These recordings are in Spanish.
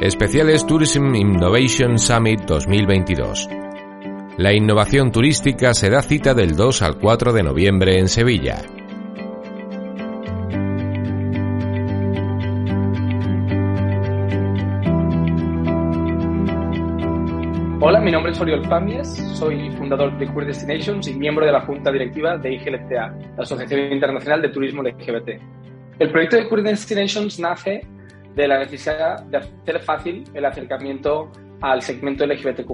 Especiales Tourism Innovation Summit 2022. La innovación turística se da cita del 2 al 4 de noviembre en Sevilla. Hola, mi nombre es Oriol Pamies, soy fundador de Queer Destinations y miembro de la junta directiva de IGLTA, la Asociación Internacional de Turismo LGBT. El proyecto de Queer Destinations nace de la necesidad de hacer fácil el acercamiento al segmento LGBTQ+.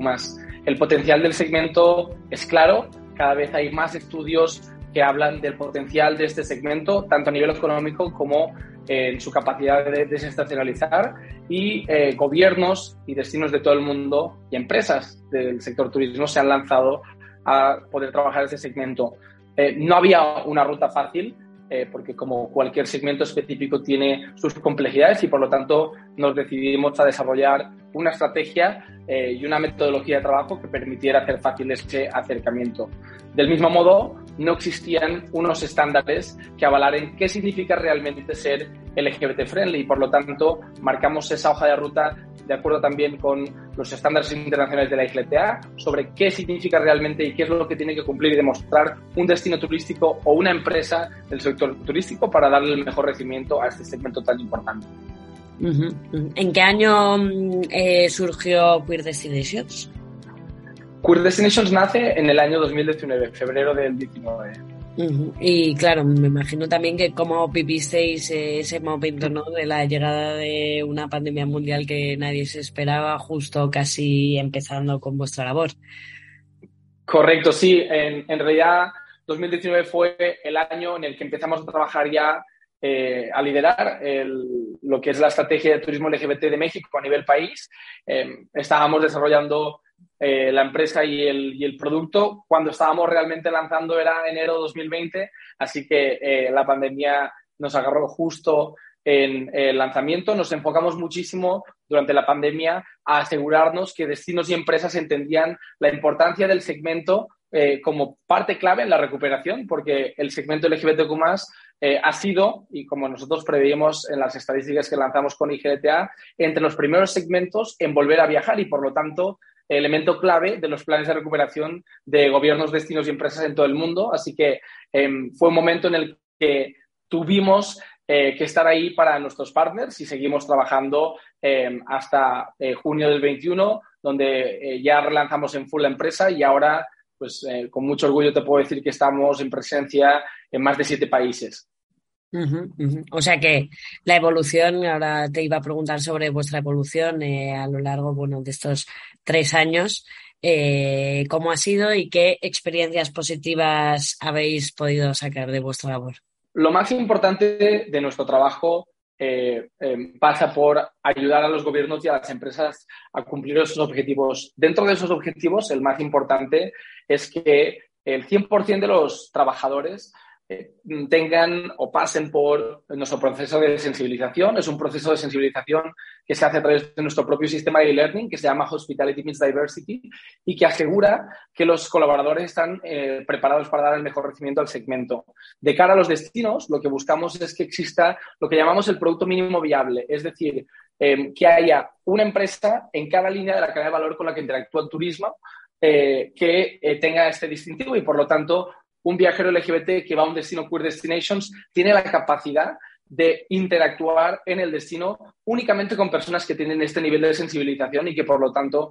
El potencial del segmento es claro, cada vez hay más estudios que hablan del potencial de este segmento, tanto a nivel económico como eh, en su capacidad de desestacionalizar y eh, gobiernos y destinos de todo el mundo y empresas del sector turismo se han lanzado a poder trabajar ese segmento. Eh, no había una ruta fácil, eh, porque como cualquier segmento específico tiene sus complejidades y por lo tanto nos decidimos a desarrollar una estrategia eh, y una metodología de trabajo que permitiera hacer fácil ese acercamiento. Del mismo modo, no existían unos estándares que avalaran qué significa realmente ser LGBT friendly y por lo tanto marcamos esa hoja de ruta de acuerdo también con los estándares internacionales de la IGLTA, sobre qué significa realmente y qué es lo que tiene que cumplir y demostrar un destino turístico o una empresa del sector turístico para darle el mejor recibimiento a este segmento tan importante. ¿En qué año eh, surgió Queer Destinations? Queer Destinations nace en el año 2019, febrero del 19. Y claro, me imagino también que cómo vivisteis ese momento ¿no? de la llegada de una pandemia mundial que nadie se esperaba, justo casi empezando con vuestra labor. Correcto, sí. En, en realidad, 2019 fue el año en el que empezamos a trabajar ya eh, a liderar lo que es la estrategia de turismo LGBT de México a nivel país. Eh, estábamos desarrollando eh, la empresa y el, y el, producto. Cuando estábamos realmente lanzando era enero 2020, así que eh, la pandemia nos agarró justo en el lanzamiento. Nos enfocamos muchísimo durante la pandemia a asegurarnos que destinos y empresas entendían la importancia del segmento eh, como parte clave en la recuperación, porque el segmento LGBTQ eh, ha sido, y como nosotros preveíamos en las estadísticas que lanzamos con IGLTA, entre los primeros segmentos en volver a viajar y, por lo tanto, elemento clave de los planes de recuperación de gobiernos, destinos y empresas en todo el mundo. Así que em, fue un momento en el que tuvimos eh, que estar ahí para nuestros partners y seguimos trabajando em, hasta eh, junio del 21, donde eh, ya relanzamos en full la empresa y ahora, pues con mucho orgullo te puedo decir que estamos en presencia en más de siete países. O sea que la evolución, ahora te iba a preguntar sobre vuestra evolución eh, a lo largo bueno, de estos tres años, eh, cómo ha sido y qué experiencias positivas habéis podido sacar de vuestra labor. Lo más importante de nuestro trabajo eh, pasa por ayudar a los gobiernos y a las empresas a cumplir esos objetivos. Dentro de esos objetivos, el más importante es que el 100% de los trabajadores tengan o pasen por nuestro proceso de sensibilización. Es un proceso de sensibilización que se hace a través de nuestro propio sistema de e-learning que se llama Hospitality Meets Diversity y que asegura que los colaboradores están eh, preparados para dar el mejor recibimiento al segmento. De cara a los destinos, lo que buscamos es que exista lo que llamamos el producto mínimo viable, es decir, em, que haya una empresa en cada línea de la cadena de valor con la que interactúa el turismo eh, que tenga este distintivo y, por lo tanto, un viajero LGBT que va a un destino Queer Destinations tiene la capacidad de interactuar en el destino únicamente con personas que tienen este nivel de sensibilización y que por lo tanto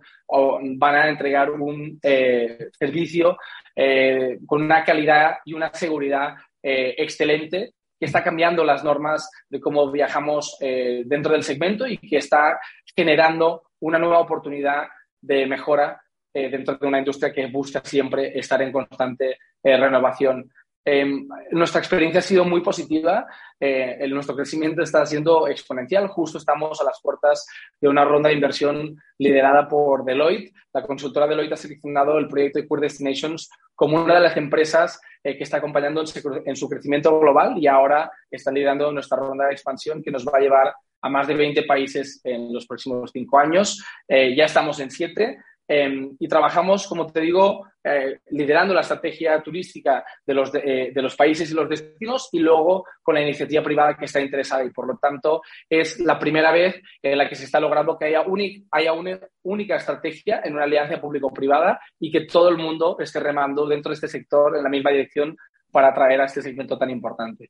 van a entregar un eh, servicio eh, con una calidad y una seguridad eh, excelente que está cambiando las normas de cómo viajamos dentro del segmento y que está generando una nueva oportunidad de mejora dentro de una industria que busca siempre estar en constante eh, renovación. Em, nuestra experiencia ha sido muy positiva, eh, nuestro crecimiento está siendo exponencial, justo estamos a las puertas de una ronda de inversión liderada por Deloitte. La consultora Deloitte ha seleccionado el proyecto de Queer Destinations como una de las empresas eh, que está acompañando en su, crecimiento global y ahora está liderando nuestra ronda de expansión que nos va a llevar a más de 20 países en los próximos cinco años. ya estamos en siete Em, y trabajamos, como te digo, eh, liderando la estrategia turística de los, de, los países y los destinos y luego con la iniciativa privada que está interesada. Y por lo tanto, es la primera vez en la que se está logrando que haya, haya una única estrategia en una alianza público-privada y que todo el mundo esté remando dentro de este sector en la misma dirección para atraer a este segmento tan importante.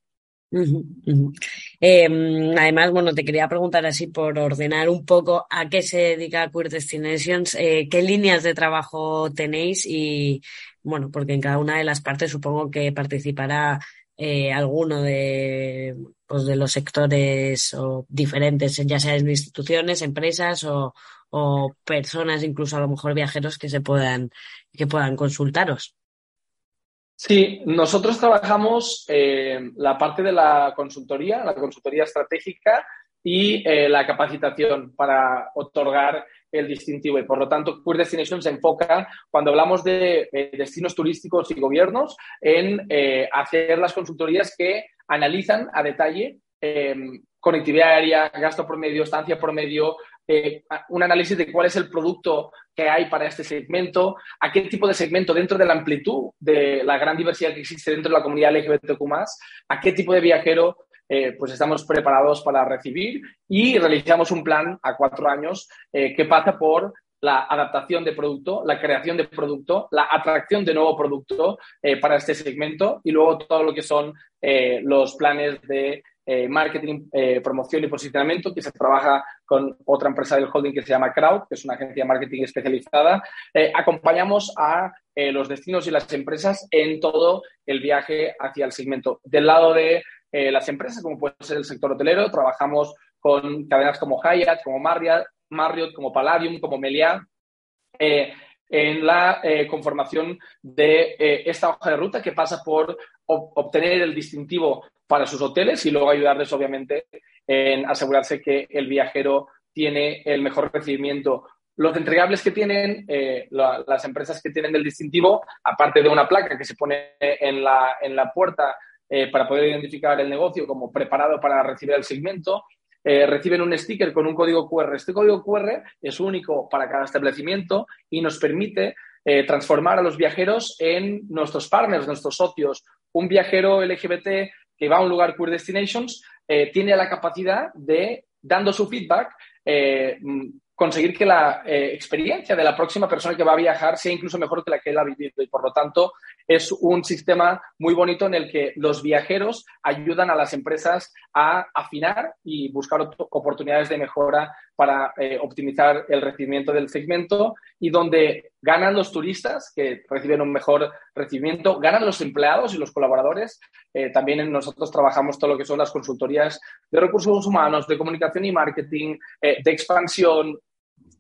Em, además, bueno, te quería preguntar así por ordenar un poco a qué se dedica Queer Destinations, eh, qué líneas de trabajo tenéis y, bueno, porque en cada una de las partes supongo que participará eh, alguno de, pues de los sectores o diferentes, ya sea en instituciones, empresas o, o personas, incluso a lo mejor viajeros que se puedan, que puedan consultaros. Sí, nosotros trabajamos eh, la parte de la consultoría, la consultoría estratégica y eh, la capacitación para otorgar el distintivo. Y por lo tanto, Queer Destination se enfoca, cuando hablamos de eh, destinos turísticos y gobiernos, en hacer las consultorías que analizan a detalle conectividad aérea, gasto promedio, estancia promedio, eh, un análisis de cuál es el producto que hay para este segmento, a qué tipo de segmento dentro de la amplitud de la gran diversidad que existe dentro de la comunidad LGBTQ+, a qué tipo de viajero eh, pues estamos preparados para recibir y realizamos un plan a cuatro años eh, que pasa por la adaptación de producto, la creación de producto, la atracción de nuevo producto para este segmento y luego todo lo que son los planes de eh, marketing, eh, promoción y posicionamiento, que se trabaja con otra empresa del holding que se llama Crowd, que es una agencia de marketing especializada. Eh, acompañamos a los destinos y las empresas en todo el viaje hacia el segmento. Del lado de las empresas, como puede ser el sector hotelero, trabajamos con cadenas como Hyatt, como Marriott, como Palladium, como Meliá, en la conformación de esta hoja de ruta que pasa por obtener el distintivo para sus hoteles y luego ayudarles, obviamente, en asegurarse que el viajero tiene el mejor recibimiento. Los entregables que tienen eh, las empresas que tienen el distintivo, aparte de una placa que se pone en la, en la puerta eh, para poder identificar el negocio como preparado para recibir el segmento, eh, reciben un sticker con un código QR. Este código QR es único para cada establecimiento y nos permite transformar a los viajeros en nuestros partners, nuestros socios. Un viajero LGBT que va a un lugar Queer Destinations eh, tiene la capacidad de, dando su feedback, eh, conseguir que la eh, experiencia de la próxima persona que va a viajar sea incluso mejor que la que él ha vivido. Y por lo tanto, es un sistema muy bonito en el que los viajeros ayudan a las empresas a afinar y buscar oportunidades de mejora para eh, optimizar el recibimiento del segmento y donde ganan los turistas que reciben un mejor recibimiento, ganan los empleados y los colaboradores. Eh, también nosotros trabajamos todo lo que son las consultorías de recursos humanos, de comunicación y marketing, de expansión,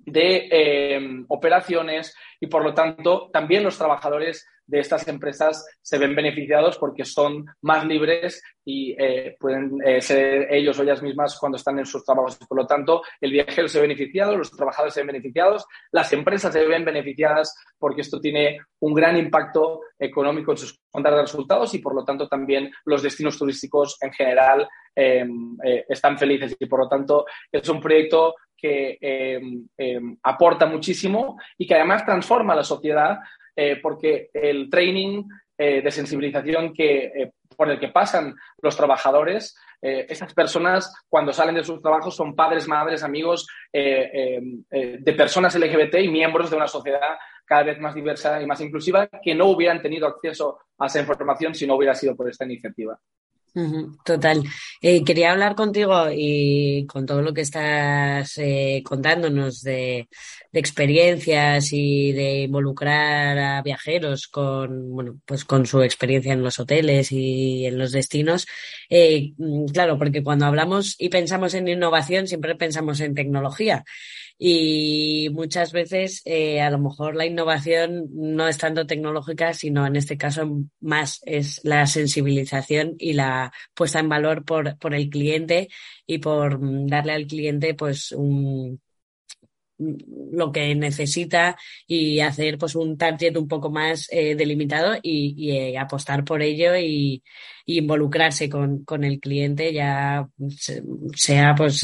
de eh, operaciones y por lo tanto también los trabajadores de estas empresas se ven beneficiados porque son más libres y eh, pueden eh, ser ellos o ellas mismas cuando están en sus trabajos. Por lo tanto, el viajero se ve beneficiado, los trabajadores se ven beneficiados, las empresas se ven beneficiadas porque esto tiene un gran impacto económico en sus cuentas de resultados y por lo tanto también los destinos turísticos en general em, están felices y por lo tanto es un proyecto que em, em, aporta muchísimo y que además transforma la sociedad eh, porque el training eh, de sensibilización que, eh, por el que pasan los trabajadores, esas personas cuando salen de sus trabajos son padres, madres, amigos em, de personas LGBT y miembros de una sociedad cada vez más diversa y más inclusiva que no hubieran tenido acceso a esa información si no hubiera sido por esta iniciativa. Total. Eh, quería hablar contigo y con todo lo que estás eh, contándonos de, experiencias y de involucrar a viajeros con, bueno, pues con su experiencia en los hoteles y en los destinos. Eh, claro, porque cuando hablamos y pensamos en innovación siempre pensamos en tecnología y muchas veces eh, a lo mejor la innovación no es tanto tecnológica, sino en este caso más es la sensibilización y la puesta en valor por, por el cliente y por darle al cliente pues un, lo que necesita y hacer pues un target un poco más eh, delimitado y, eh, apostar por ello y, involucrarse con, con, el cliente ya sea pues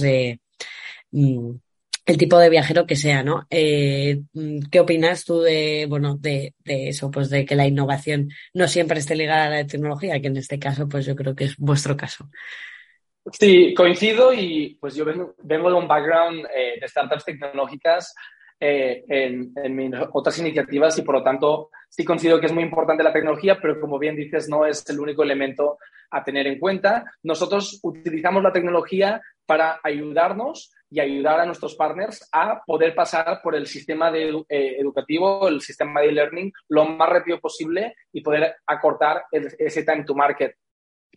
mm, el tipo de viajero que sea, ¿no? Eh, ¿Qué opinas tú de, bueno, de, eso, pues de que la innovación no siempre esté ligada a la tecnología, que en este caso, pues yo creo que es vuestro caso? Sí, coincido y pues yo vengo, vengo de un background eh, de startups tecnológicas eh, en, otras iniciativas y por lo tanto sí considero que es muy importante la tecnología, pero como bien dices, no es el único elemento a tener en cuenta. Nosotros utilizamos la tecnología para ayudarnos y ayudar a nuestros partners a poder pasar por el sistema de, eh, educativo, el sistema de learning, lo más rápido posible y poder acortar el, ese time to market.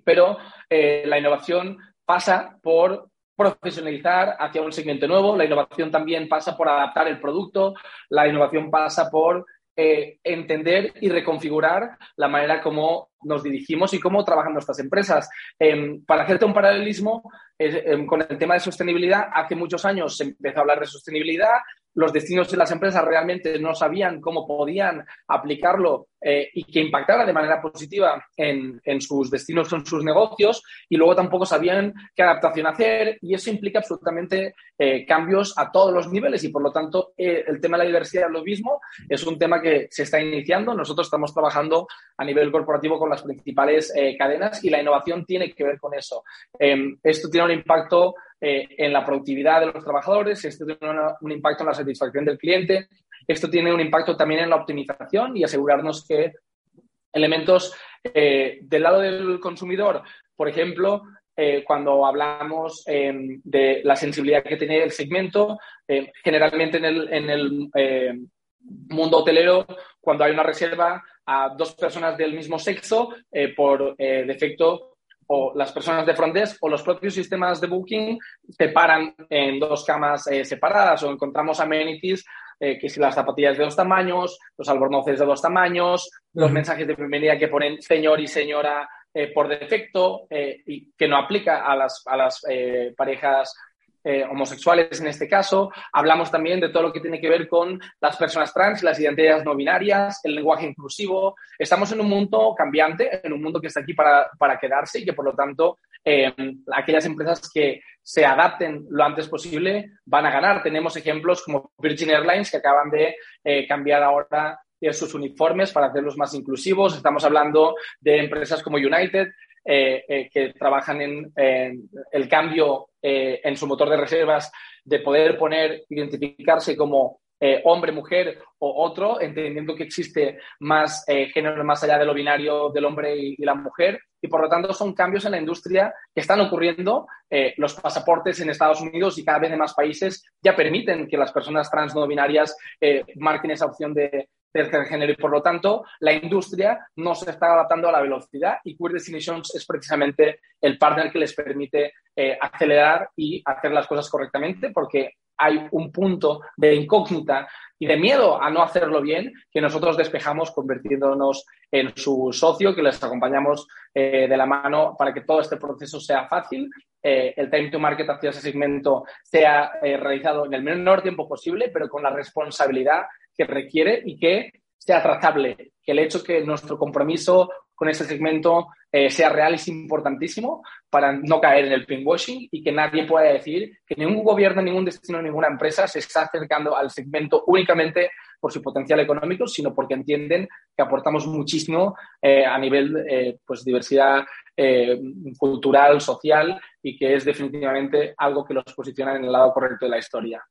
Pero eh, la innovación pasa por profesionalizar hacia un segmento nuevo, la innovación también pasa por adaptar el producto, la innovación pasa por eh, entender y reconfigurar la manera como nos dirigimos y cómo trabajan nuestras empresas. Eh, para hacerte un paralelismo eh, con el tema de sostenibilidad, hace muchos años se empezó a hablar de sostenibilidad, los destinos de las empresas realmente no sabían cómo podían aplicarlo eh, y que impactara de manera positiva en, en, sus destinos, en sus negocios, y luego tampoco sabían qué adaptación hacer, y eso implica absolutamente eh, cambios a todos los niveles, y por lo tanto eh, el tema de la diversidad lo mismo es un tema que se está iniciando. Nosotros estamos trabajando a nivel corporativo con las principales cadenas y la innovación tiene que ver con eso. Em, esto tiene un impacto eh, en la productividad de los trabajadores, esto tiene un impacto en la satisfacción del cliente, esto tiene un impacto también en la optimización y asegurarnos que elementos eh, del lado del consumidor, por ejemplo, eh, cuando hablamos eh, de la sensibilidad que tiene el segmento, eh, generalmente en el mundo hotelero, cuando hay una reserva a dos personas del mismo sexo, por defecto o las personas de front desk o los propios sistemas de booking se paran en dos camas eh, separadas o encontramos amenities eh, que si las zapatillas de dos tamaños, los albornoces de dos tamaños, los mensajes de bienvenida que ponen señor y señora eh, por defecto y que no aplica a las, a las parejas eh, homosexuales en este caso. Hablamos también de todo lo que tiene que ver con las personas trans, las identidades no binarias, el lenguaje inclusivo. Estamos en un mundo cambiante, en un mundo que está aquí para, para quedarse y que por lo tanto eh, aquellas empresas que se adapten lo antes posible van a ganar. Tenemos ejemplos como Virgin Airlines que acaban de eh, cambiar ahora sus uniformes para hacerlos más inclusivos. Estamos hablando de empresas como United, eh, eh, que trabajan en el cambio eh, en su motor de reservas de poder poner, identificarse como eh, hombre, mujer o otro, entendiendo que existe más eh, género más allá de lo binario del hombre y, la mujer. Y por lo tanto son cambios en la industria que están ocurriendo. Los pasaportes en Estados Unidos y cada vez en más países ya permiten que las personas trans no binarias marquen esa opción de, tercer género y por lo tanto la industria no se está adaptando a la velocidad y Queer Destinations es precisamente el partner que les permite eh, acelerar y hacer las cosas correctamente porque hay un punto de incógnita y de miedo a no hacerlo bien que nosotros despejamos convirtiéndonos en su socio, que les acompañamos eh, de la mano para que todo este proceso sea fácil, eh, el time to market hacia ese segmento sea eh, realizado en el menor tiempo posible, pero con la responsabilidad que requiere y que sea trazable. Que el hecho que nuestro compromiso con este segmento eh, sea real es importantísimo para no caer en el pinkwashing y que nadie pueda decir que ningún gobierno, ningún destino, ninguna empresa se está acercando al segmento únicamente por su potencial económico, sino porque entienden que aportamos muchísimo eh, a nivel eh, pues diversidad eh, cultural, social y que es definitivamente algo que los posiciona en el lado correcto de la historia.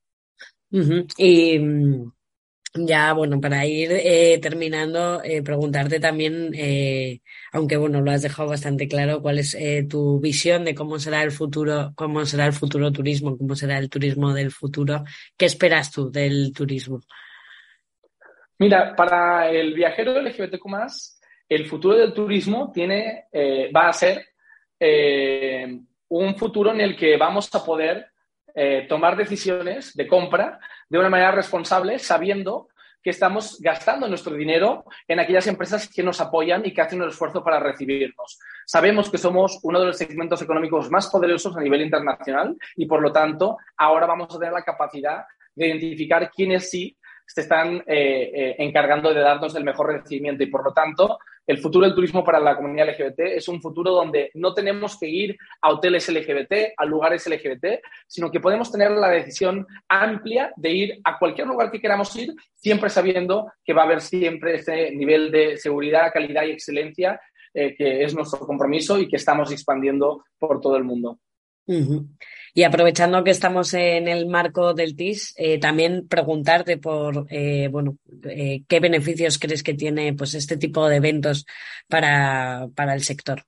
Ya, bueno, para ir eh, terminando, eh, preguntarte también, eh, aunque bueno, lo has dejado bastante claro, cuál es eh, tu visión de cómo será el futuro, cómo será el futuro turismo, cómo será el turismo del futuro. ¿Qué esperas tú del turismo? Mira, para el viajero LGBTQ+, el futuro del turismo tiene, va a ser un futuro en el que vamos a poder eh, tomar decisiones de compra de una manera responsable, sabiendo que estamos gastando nuestro dinero en aquellas empresas que nos apoyan y que hacen un esfuerzo para recibirnos. Sabemos que somos uno de los segmentos económicos más poderosos a nivel internacional y, por lo tanto, ahora vamos a tener la capacidad de identificar quiénes sí se están eh, eh, encargando de darnos el mejor recibimiento y, por lo tanto, el futuro del turismo para la comunidad LGBT es un futuro donde no tenemos que ir a hoteles LGBT, a lugares LGBT, sino que podemos tener la decisión amplia de ir a cualquier lugar que queramos ir, siempre sabiendo que va a haber siempre ese nivel de seguridad, calidad y excelencia eh, que es nuestro compromiso y que estamos expandiendo por todo el mundo. Y aprovechando que estamos en el marco del TIS, eh, también preguntarte por, eh, bueno, eh, qué beneficios crees que tiene pues este tipo de eventos para, para el sector.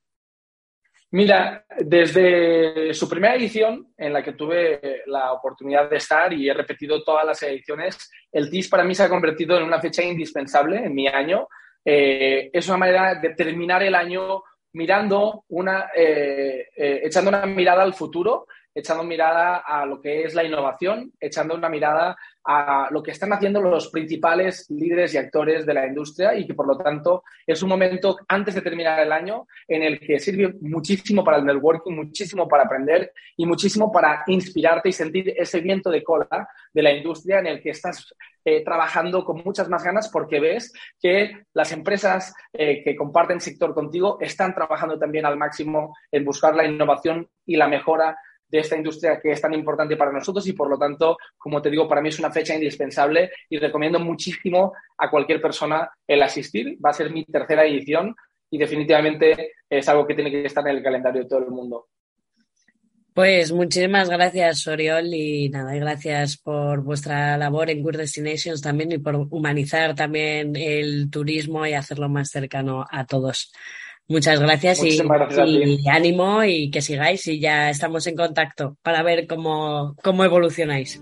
Mira, desde su primera edición, en la que tuve la oportunidad de estar y he repetido todas las ediciones, el TIS para mí se ha convertido en una fecha indispensable en mi año. es una manera de terminar el año mirando una, echando una mirada al futuro, echando mirada a lo que es la innovación, echando una mirada a lo que están haciendo los principales líderes y actores de la industria y que por lo tanto es un momento antes de terminar el año en el que sirve muchísimo para el networking, muchísimo para aprender y muchísimo para inspirarte y sentir ese viento de cola de la industria en el que estás eh, trabajando con muchas más ganas porque ves que las empresas eh, que comparten sector contigo están trabajando también al máximo en buscar la innovación y la mejora de esta industria que es tan importante para nosotros y por lo tanto, como te digo, para mí es una fecha indispensable y recomiendo muchísimo a cualquier persona el asistir. Va a ser mi tercera edición y definitivamente es algo que tiene que estar en el calendario de todo el mundo. Pues muchísimas gracias, Oriol, y nada, gracias por vuestra labor en Good Destinations también y por humanizar también el turismo y hacerlo más cercano a todos. Muchas gracias, y, ánimo y que sigáis y ya estamos en contacto para ver cómo, cómo evolucionáis.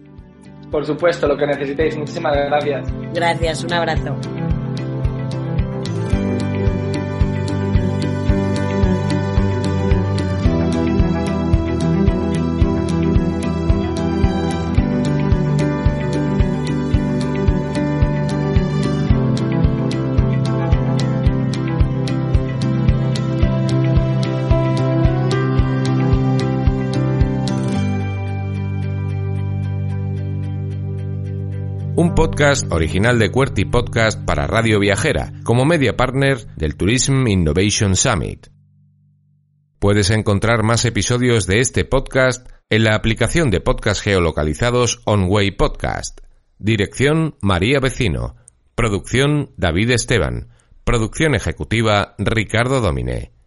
Por supuesto, lo que necesitéis. Muchísimas gracias. Gracias, un abrazo. Podcast original de QWERTY Podcast para Radio Viajera, como media partner del Tourism Innovation Summit. Puedes encontrar más episodios de este podcast en la aplicación de podcast geolocalizados OnWay Podcast. Dirección María Vecino. Producción David Esteban. Producción ejecutiva Ricardo Dominé.